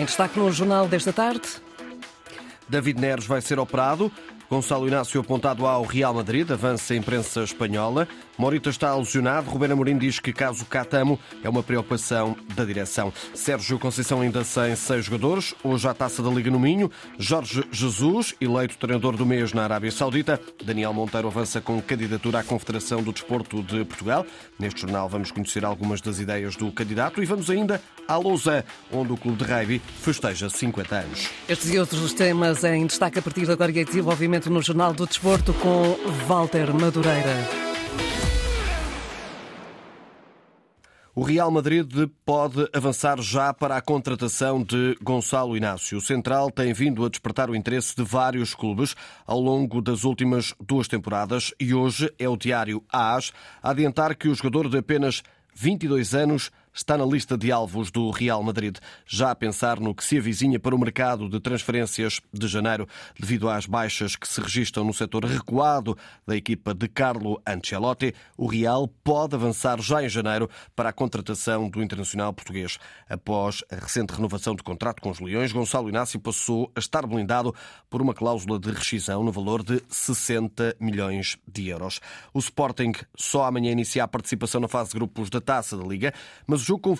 Em destaque no jornal desta tarde. David Neres vai ser operado. Gonçalo Inácio apontado ao Real Madrid, avança a imprensa espanhola. Morita está lesionado. Rubén Amorim diz que caso Catamo é uma preocupação da direção. Sérgio Conceição ainda sem seis jogadores. Hoje a taça da Liga no Minho. Jorge Jesus, eleito treinador do mês na Arábia Saudita. Daniel Monteiro avança com candidatura à Confederação do Desporto de Portugal. Neste jornal vamos conhecer algumas das ideias do candidato e vamos ainda à Lausanne, onde o clube de rugby festeja 50 anos. Estes e outros temas em destaque a partir de agora e é desenvolvimento no Jornal do Desporto com Walter Madureira. O Real Madrid pode avançar já para a contratação de Gonçalo Inácio. O Central tem vindo a despertar o interesse de vários clubes ao longo das últimas duas temporadas e hoje é o diário AS a adiantar que o jogador de apenas 22 anos está na lista de alvos do Real Madrid, já a pensar no que se avizinha para o mercado de transferências de janeiro, devido às baixas que se registram no setor recuado da equipa de Carlo Ancelotti. O Real pode avançar já em janeiro para a contratação do internacional português. Após a recente renovação de contrato com os Leões, Gonçalo Inácio passou a estar blindado por uma cláusula de rescisão no valor de 60 milhões de euros. O Sporting só amanhã inicia a participação na fase de grupos da Taça da Liga, mas o jogo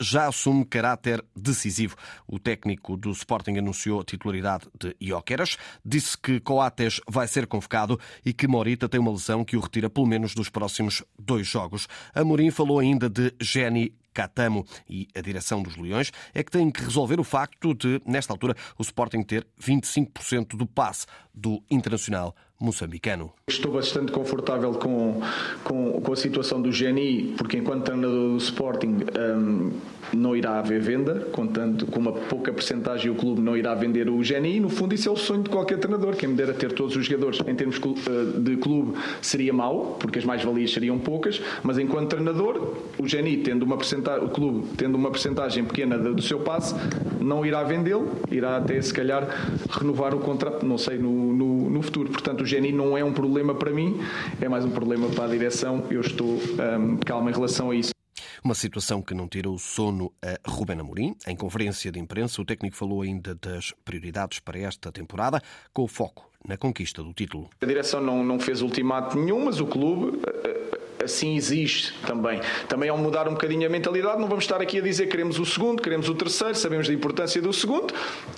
já assume caráter decisivo. O técnico do Sporting anunciou a titularidade de Ioqueras, disse que Coates vai ser convocado e que Morita tem uma lesão que o retira pelo menos dos próximos dois jogos. Amorim falou ainda de Jenny Catamo e a direção dos Leões é que têm que resolver o facto de, nesta altura, o Sporting ter 25% do passe do Internacional moçambicano. Estou bastante confortável com, com, com, a situação do Geni, porque enquanto treinador do Sporting um, não irá haver venda, contando com uma pouca percentagem o clube não irá vender o Geni, e no fundo isso é o sonho de qualquer treinador, quem me dera ter todos os jogadores em termos eh, de clube seria mau, porque as mais-valias seriam poucas, mas enquanto treinador, o Geni tendo uma percentagem, o clube tendo uma percentagem pequena do seu passe, não irá vendê-lo, irá até se calhar renovar o contrato, não sei, no, no, no futuro. Portanto, o Geni não é um problema para mim, é mais um problema para a direção. Eu estou um, calmo em relação a isso. Uma situação que não tira o sono a Ruben Amorim. Em conferência de imprensa, o técnico falou ainda das prioridades para esta temporada, com o foco na conquista do título. A direção não, não fez ultimato nenhum, mas o clube eh, eh, assim existe também. Também ao mudar um bocadinho a mentalidade, não vamos estar aqui a dizer que queremos o segundo, queremos o terceiro, sabemos da importância do segundo,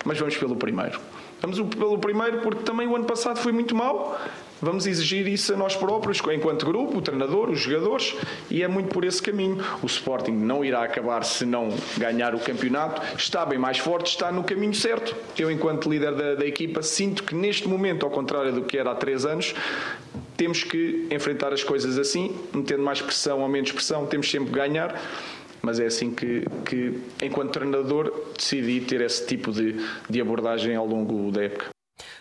mas vamos pelo primeiro. Vamos pelo primeiro porque também o ano passado foi muito mal. Vamos exigir isso a nós próprios, enquanto grupo, o treinador, os jogadores, e é muito por esse caminho. O Sporting não irá acabar se não ganhar o campeonato, está bem mais forte, está no caminho certo. Eu, enquanto líder da, da equipa, sinto que neste momento, ao contrário do que era há três anos, temos que enfrentar as coisas assim, metendo mais pressão ou menos pressão, temos sempre que ganhar mas é assim que, que enquanto treinador, decidi ter esse tipo de, de abordagem ao longo da época.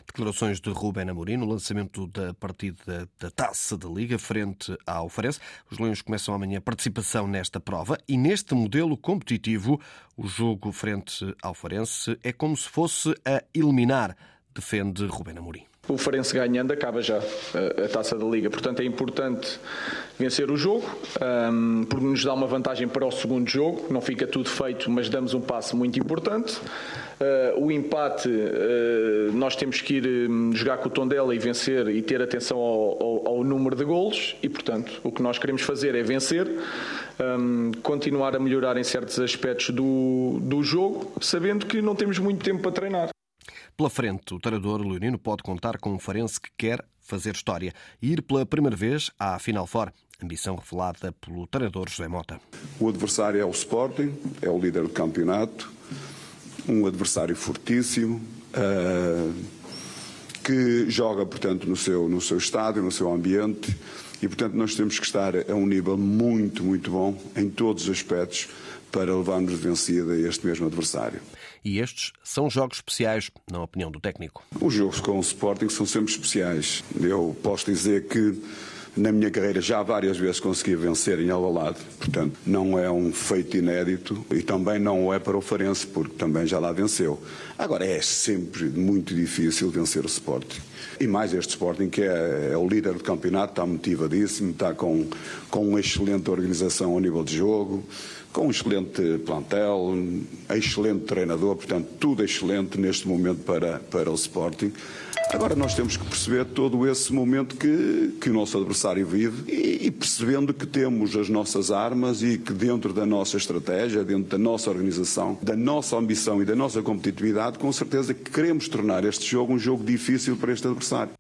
Declarações de Ruben Amorim no lançamento da partida da Taça da Liga frente ao Farense. Os Leões começam amanhã a participação nesta prova e neste modelo competitivo, o jogo frente ao Farense é como se fosse a eliminar, defende Ruben Amorim o Farense ganhando acaba já a, taça da Liga. Portanto, é importante vencer o jogo, um, porque nos dá uma vantagem para o segundo jogo. Não fica tudo feito, mas damos um passo muito importante. Uh, o empate, uh, nós temos que ir um, jogar com o Tondela e vencer e ter atenção ao, ao, ao, número de golos e, portanto, o que nós queremos fazer é vencer, um, continuar a melhorar em certos aspectos do, do jogo, sabendo que não temos muito tempo para treinar. Pela frente, o treinador leonino pode contar com um farense que quer fazer história e ir pela primeira vez à Final Four. Ambição revelada pelo treinador José Mota. O adversário é o Sporting, é o líder do campeonato, um adversário fortíssimo, uh, que joga, portanto, no seu, no seu estádio, no seu ambiente, e, portanto, nós temos que estar a um nível muito, muito bom em todos os aspectos para levarmos vencida este mesmo adversário e estes são jogos especiais, na opinião do técnico. Os jogos com o Sporting são sempre especiais. Eu posso dizer que na minha carreira já várias vezes consegui vencer em Alvalade, portanto não é um feito inédito e também não é para o Farense, porque também já lá venceu. Agora é sempre muito difícil vencer o Sporting. E mais este Sporting que é, é o líder do campeonato, está motivadíssimo, está com, com uma excelente organização ao nível de jogo, com um excelente plantel, um excelente treinador, portanto, tudo excelente neste momento para, para o Sporting. Agora nós temos que perceber todo esse momento que, que o nosso adversário vive e, e, percebendo que temos as nossas armas e que dentro da nossa estratégia, dentro da nossa organização, da nossa ambição e da nossa competitividade, com certeza que queremos tornar este jogo um jogo difícil para este adversário.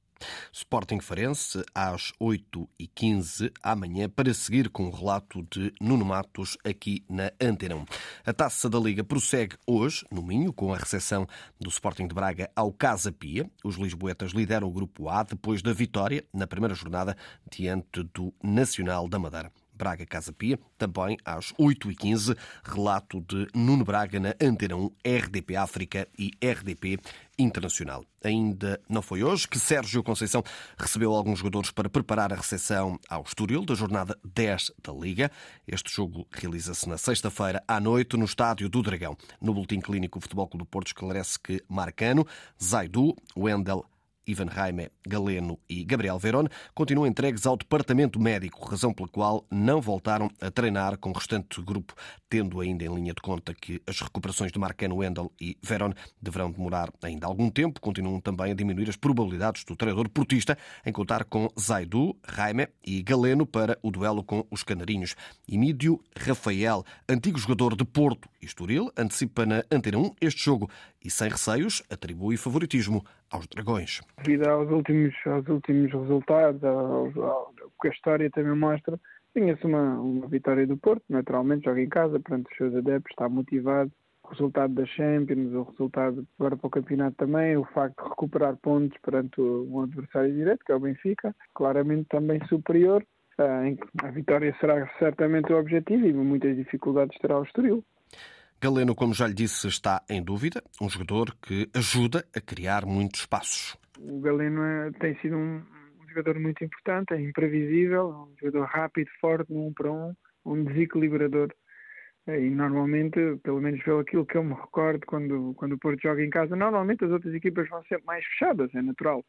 Sporting Farense às 8h15 amanhã para seguir com o relato de Nuno Matos aqui na Antena 1. A taça da Liga prossegue hoje no Minho com a recepção do Sporting de Braga ao Casa Pia. Os lisboetas lideram o grupo A depois da vitória na primeira jornada diante do Nacional da Madeira. Braga Casa Pia, também às 8h15, relato de Nuno Braga na Antena 1, RDP África e RDP Internacional. Ainda não foi hoje que Sérgio Conceição recebeu alguns jogadores para preparar a recepção ao Estoril da jornada 10 da Liga. Este jogo realiza-se na sexta-feira à noite no Estádio do Dragão. No Boletim Clínico, o Futebol Clube do Porto esclarece que Marcano, Zaidu, Wendel, Ivan Raime, Galeno e Gabriel Verón continuam entregues ao Departamento Médico, razão pela qual não voltaram a treinar com o restante grupo, tendo ainda em linha de conta que as recuperações de Marcano Wendel e Verón deverão demorar ainda algum tempo. Continuam também a diminuir as probabilidades do treinador portista em contar com Zaidu, Raime e Galeno para o duelo com os canarinhos. Emídio Rafael, antigo jogador de Porto e Estoril, antecipa na Antena 1 este jogo e, sem receios, atribui favoritismo aos Dragões. Devido aos últimos, aos últimos resultados, ao, ao, que a história também mostra, tinha-se uma, uma vitória do Porto, naturalmente joga em casa, perante os seus adeptos, está motivado. O resultado da Champions, o resultado agora para o campeonato também, o facto de recuperar pontos perante um adversário direto, que é o Benfica, claramente também superior. A vitória será certamente o objetivo e muitas dificuldades terá o Estoril. Galeno, como já lhe disse, está em dúvida. Um jogador que ajuda a criar muitos espaços. O Galeno é, tem sido um, jogador muito importante, é imprevisível, um jogador rápido, forte, um para um, um desequilibrador. É, e normalmente, pelo menos pelo aquilo que eu me recordo quando, quando o Porto joga em casa, normalmente as outras equipas vão sempre mais fechadas, é natural.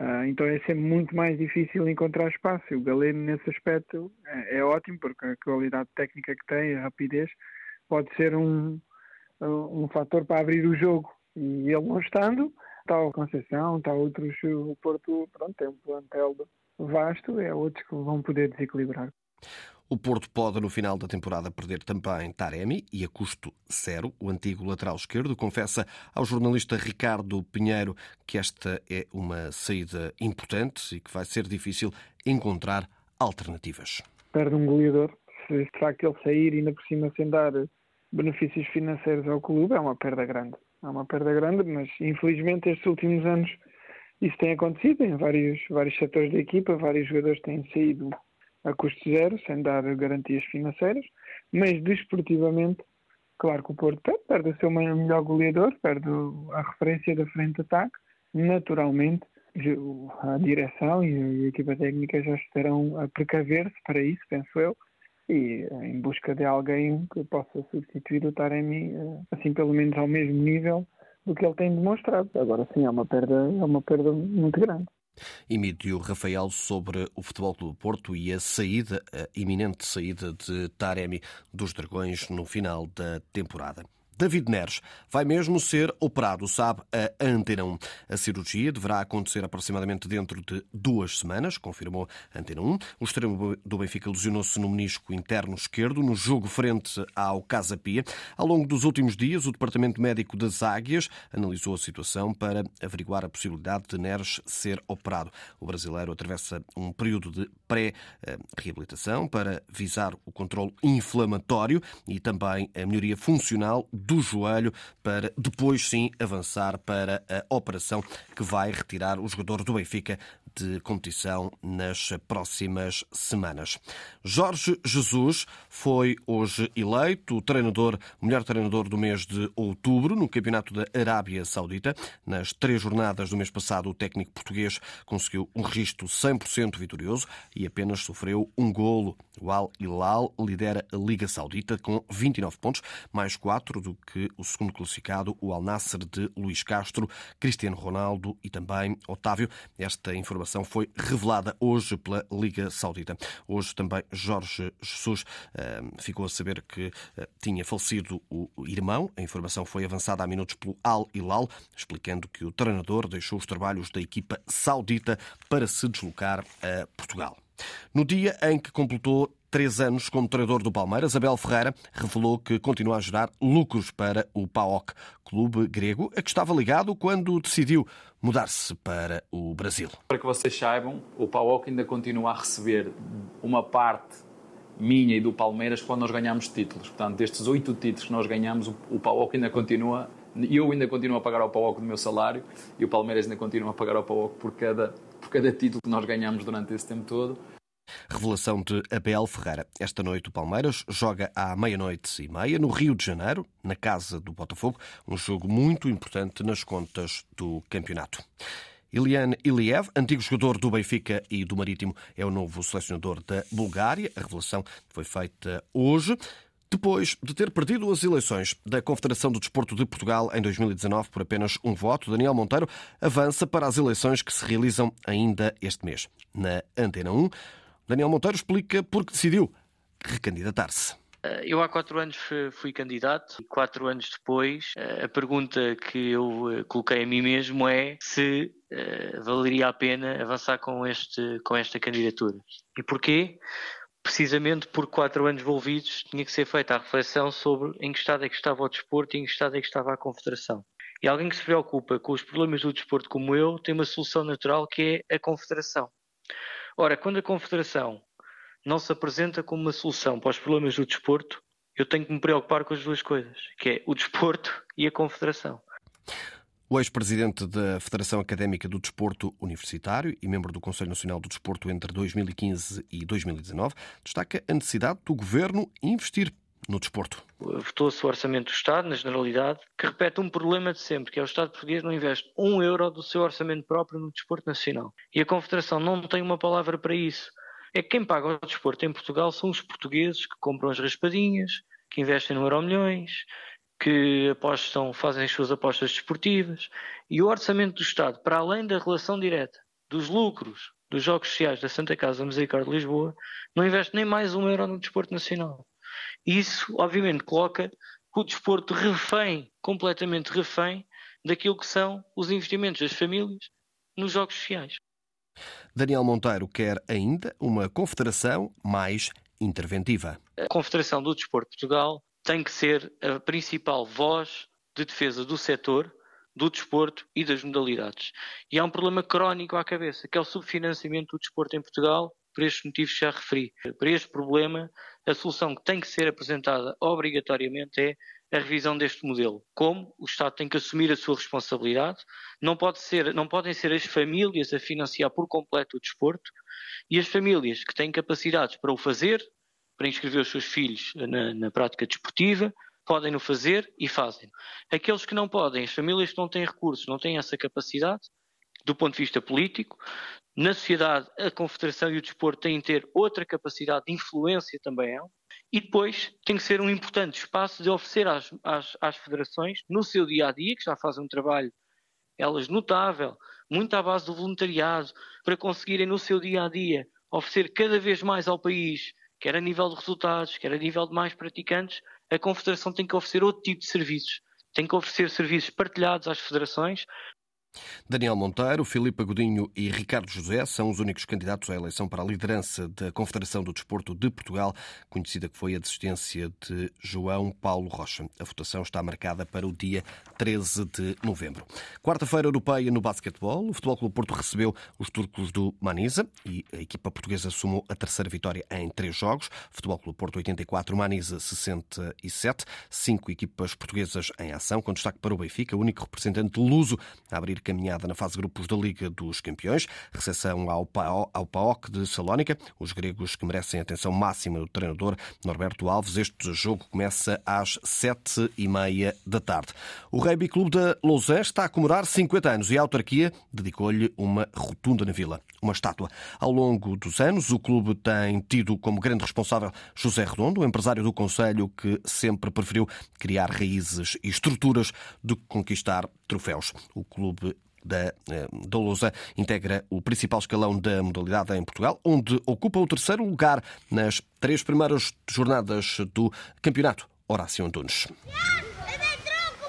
Uh, então é sempre muito mais difícil encontrar espaço. O Galeno, nesse aspecto, é, é ótimo, porque a qualidade técnica que tem, a rapidez, pode ser um, um fator para abrir o jogo. E ele não estando, está o Conceição, está outros, o Porto, pronto, tem um plantel vasto, é outros que vão poder desequilibrar. O Porto pode, no final da temporada, perder também Taremi e a custo zero. O antigo lateral esquerdo confessa ao jornalista Ricardo Pinheiro que esta é uma saída importante e que vai ser difícil encontrar alternativas. Perde um goleador, se de facto ele sair ainda por cima sem dar benefícios financeiros ao clube, é uma perda grande. É uma perda grande, mas infelizmente estes últimos anos isso tem acontecido em vários, vários setores da equipa, vários jogadores têm saído a custo zero, sem dar garantias financeiras, mas desportivamente, claro que o Porto perde, perde o seu melhor goleador, perde a referência da frente de ataque, naturalmente a direção e a equipa técnica já estarão a precaver-se para isso, penso eu, e em busca de alguém que possa substituir o Taremi, eh, assim pelo menos ao mesmo nível do que ele tem demonstrado. Agora sim, é uma perda, é uma perda muito grande. Emílio Rafael sobre o Futebol Clube Porto e a saída, a iminente saída de Taremi dos Dragões no final da temporada. David Neres vai mesmo ser operado, sabe a Antena 1. A cirurgia deverá acontecer aproximadamente dentro de duas semanas, confirmou a Antena 1. O extremo do Benfica lesionou-se no menisco interno esquerdo no jogo frente ao Casa Pia. Ao longo dos últimos dias, o Departamento Médico das Águias analisou a situação para averiguar a possibilidade de Neres ser operado. O brasileiro atravessa um período de pré-reabilitação para visar o controle inflamatório e também a melhoria funcional do joelho para depois sim avançar para a operação que vai retirar o jogador do Benfica de competição nas próximas semanas. Jorge Jesus foi hoje eleito o treinador, melhor treinador do mês de outubro no Campeonato da Arábia Saudita. Nas três jornadas do mês passado, o técnico português conseguiu um registro 100% vitorioso e apenas sofreu um golo. O Al Hilal lidera a Liga Saudita com 29 pontos, mais 4 do que o segundo classificado, o Al Nasser de Luís Castro, Cristiano Ronaldo e também Otávio. Esta informação foi revelada hoje pela Liga Saudita. Hoje também Jorge Jesus eh, ficou a saber que eh, tinha falecido o irmão. A informação foi avançada há minutos pelo Al Hilal, explicando que o treinador deixou os trabalhos da equipa saudita para se deslocar a Portugal. No dia em que completou três anos como treinador do Palmeiras, Abel Ferreira revelou que continua a gerar lucros para o PAOK, clube grego, a que estava ligado quando decidiu mudar-se para o Brasil. Para que vocês saibam, o PAOK ainda continua a receber uma parte minha e do Palmeiras quando nós ganhamos títulos. Portanto, destes oito títulos que nós ganhamos, o PAOK ainda continua eu ainda continuo a pagar ao PAOK do meu salário e o Palmeiras ainda continua a pagar ao PAOK por cada, por cada título que nós ganhamos durante esse tempo todo. Revelação de Abel Ferreira. Esta noite o Palmeiras joga à meia-noite e meia no Rio de Janeiro, na casa do Botafogo, um jogo muito importante nas contas do campeonato. Ilian Iliev, antigo jogador do Benfica e do Marítimo, é o novo selecionador da Bulgária. A revelação foi feita hoje. Depois de ter perdido as eleições da Confederação do Desporto de Portugal em 2019 por apenas um voto, Daniel Monteiro avança para as eleições que se realizam ainda este mês. Na Antena 1, Daniel Monteiro explica por que decidiu recandidatar-se. Eh, eu há quatro anos fui candidato e quatro anos depois eh, a pergunta que eu eh, coloquei a mim mesmo é se valeria a pena avançar com, este, com esta candidatura. E porquê? Precisamente por quatro anos envolvidos tinha que ser feita a reflexão sobre em que estado é que estava o desporto e em que estado é que estava a confederação. E alguém que se preocupa com os problemas do desporto como eu tem uma solução natural que é a confederação. Ora, quando a Confederação não se apresenta como uma solução para os problemas do desporto, eu tenho que me preocupar com as duas coisas, que é o desporto e a Confederação. O ex-presidente da Federação Académica do Desporto Universitário e membro do Conselho Nacional do Desporto entre 2015 e 2019 destaca a necessidade do governo investir no desporto? Votou-se o orçamento do Estado, na generalidade, que repete um problema de sempre, que é o Estado português não investe um euro do seu orçamento próprio no desporto nacional. E a Confederação não tem uma palavra para isso. É que quem paga o desporto em Portugal são os portugueses que compram as raspadinhas, que investem no euro milhões, que apostam, fazem as suas apostas desportivas. E o orçamento do Estado, para além da relação direta dos lucros dos Jogos Sociais da Santa Casa Misericórdia de Lisboa, não investe nem mais um euro no desporto nacional. Isso, obviamente, coloca o desporto refém, completamente refém, daquilo que são os investimentos das famílias nos jogos sociais. Daniel Monteiro quer ainda uma confederação mais interventiva. A Confederação do Desporto de Portugal tem que ser a principal voz de defesa do setor, do desporto e das modalidades. E há um problema crónico à cabeça, que é o subfinanciamento do desporto em Portugal por estes motivos que já referi. Para este problema, a solução que tem que ser apresentada obrigatoriamente é a revisão deste modelo. Como o Estado tem que assumir a sua responsabilidade, não, pode ser, não podem ser as famílias a financiar por completo o desporto e as famílias que têm capacidades para o fazer, para inscrever os seus filhos na, na prática desportiva, podem o fazer e fazem. Aqueles que não podem, as famílias que não têm recursos, não têm essa capacidade, do ponto de vista político, na sociedade, a Confederação e o desporto têm de ter outra capacidade de influência também. E depois tem que ser um importante espaço de oferecer às, às, às federações, no seu dia a dia, que já fazem um trabalho, elas notável, muito à base do voluntariado, para conseguirem no seu dia a dia oferecer cada vez mais ao país, quer a nível de resultados, quer a nível de mais praticantes, a Confederação tem que oferecer outro tipo de serviços. Tem que oferecer serviços partilhados às federações, Daniel Monteiro, Filipe Godinho e Ricardo José são os únicos candidatos à eleição para a liderança da Confederação do Desporto de Portugal, conhecida que foi a desistência de João Paulo Rocha. A votação está marcada para o dia 13 de novembro. Quarta-feira europeia no basquetebol. O Futebol Clube Porto recebeu os turcos do Manisa e a equipa portuguesa somou a terceira vitória em três jogos. Futebol Clube Porto 84, Manisa 67. Cinco equipas portuguesas em ação, com destaque para o Benfica, o único representante luso a abrir encaminhada na fase grupos da Liga dos Campeões. Recepção ao, ao PAOK de Salónica. Os gregos que merecem atenção máxima do treinador Norberto Alves. Este jogo começa às sete e meia da tarde. O Rugby Clube da Lausanne está a comemorar 50 anos e a autarquia dedicou-lhe uma rotunda na vila, uma estátua. Ao longo dos anos, o clube tem tido como grande responsável José Redondo, empresário do Conselho que sempre preferiu criar raízes e estruturas do que conquistar troféus. O clube da, eh, da Lousa integra o principal escalão da modalidade em Portugal, onde ocupa o terceiro lugar nas três primeiras jornadas do campeonato. Horácio Antunes.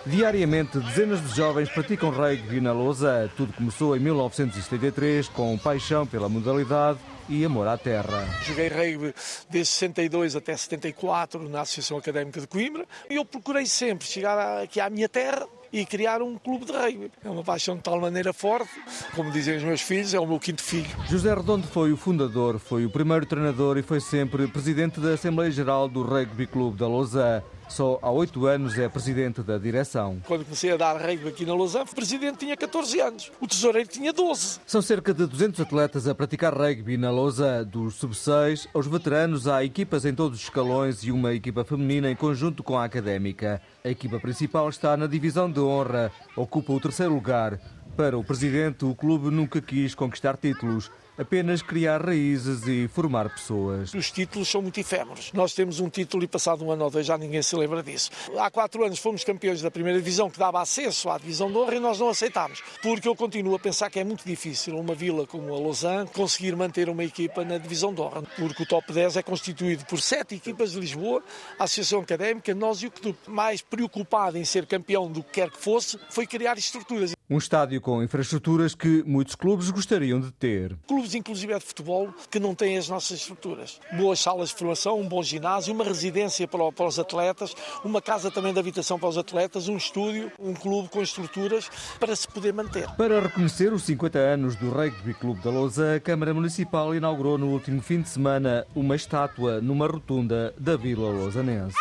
Diariamente, dezenas de jovens praticam rugby na Lousa. Tudo começou em 1973 com paixão pela modalidade e amor à terra. Joguei rugby desde 62 até 74 na Associação Académica de Coimbra e eu procurei sempre chegar aqui à minha terra e criar um clube de rugby. É uma paixão de tal maneira forte, como dizem os meus filhos, é o meu quinto filho. José Redondo foi o fundador, foi o primeiro treinador e foi sempre presidente da Assembleia Geral do Rugby Clube da Lausanne. Só há oito anos é presidente da direção. Quando comecei a dar rugby aqui na Lausanne, o presidente tinha 14 anos, o tesoureiro tinha 12. São cerca de 200 atletas a praticar rugby na Lausanne, dos sub-6 aos veteranos. Há equipas em todos os escalões e uma equipa feminina em conjunto com a académica. A equipa principal está na divisão de honra, ocupa o terceiro lugar. Para o presidente, o clube nunca quis conquistar títulos apenas criar raízes e formar pessoas. Os títulos são muito efêmeros. Nós temos um título e passado um ano ou dois já ninguém se lembra disso. Há quatro anos fomos campeões da primeira divisão que dava acesso à divisão de honra e nós não aceitámos. Porque eu continuo a pensar que é muito difícil uma vila como a Lausanne conseguir manter uma equipa na divisão de honra. Porque o top 10 é constituído por sete equipas de Lisboa, a Associação Académica, nós e o clube. Mais preocupado em ser campeão do que quer que fosse foi criar estruturas. Um estádio com infraestruturas que muitos clubes gostariam de ter. Clubes, inclusive, é de futebol, que não têm as nossas estruturas. Boas salas de formação, um bom ginásio, uma residência para, os atletas, uma casa também de habitação para os atletas, um estúdio, um clube com estruturas para se poder manter. Para reconhecer os 50 anos do Rugby Clube da Lousa, a Câmara Municipal inaugurou no último fim de semana uma estátua numa rotunda da Vila Lousanense.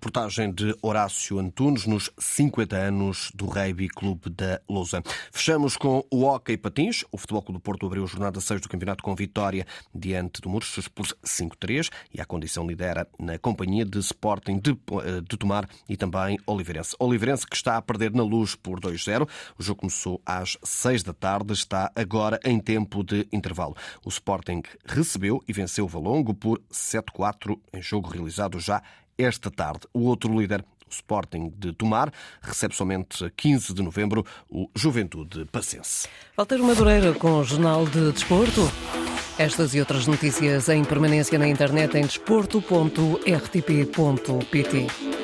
Reportagem de Horácio Antunes nos 50 anos do Rugby Clube da Lousa. Fechamos com o Hockey Patins. O Futebol Clube do Porto abriu a jornada 6 do campeonato com vitória diante do Murchos por 5-3 e a condição lidera na companhia de Sporting de, eh, de Tomar e também Oliveirense. Oliveirense que está a perder na luz por 2-0. O jogo começou às 6 da tarde, está agora em tempo de intervalo. O Sporting recebeu e venceu o Valongo por 7-4 em jogo realizado já esta tarde. O outro líder, o Sporting de Tomar, recebe somente a 15 de novembro o Juventude Pacense. Walter Madureira com o Jornal de Desporto. Estas e outras notícias em permanência na internet em desporto.rtp.pt.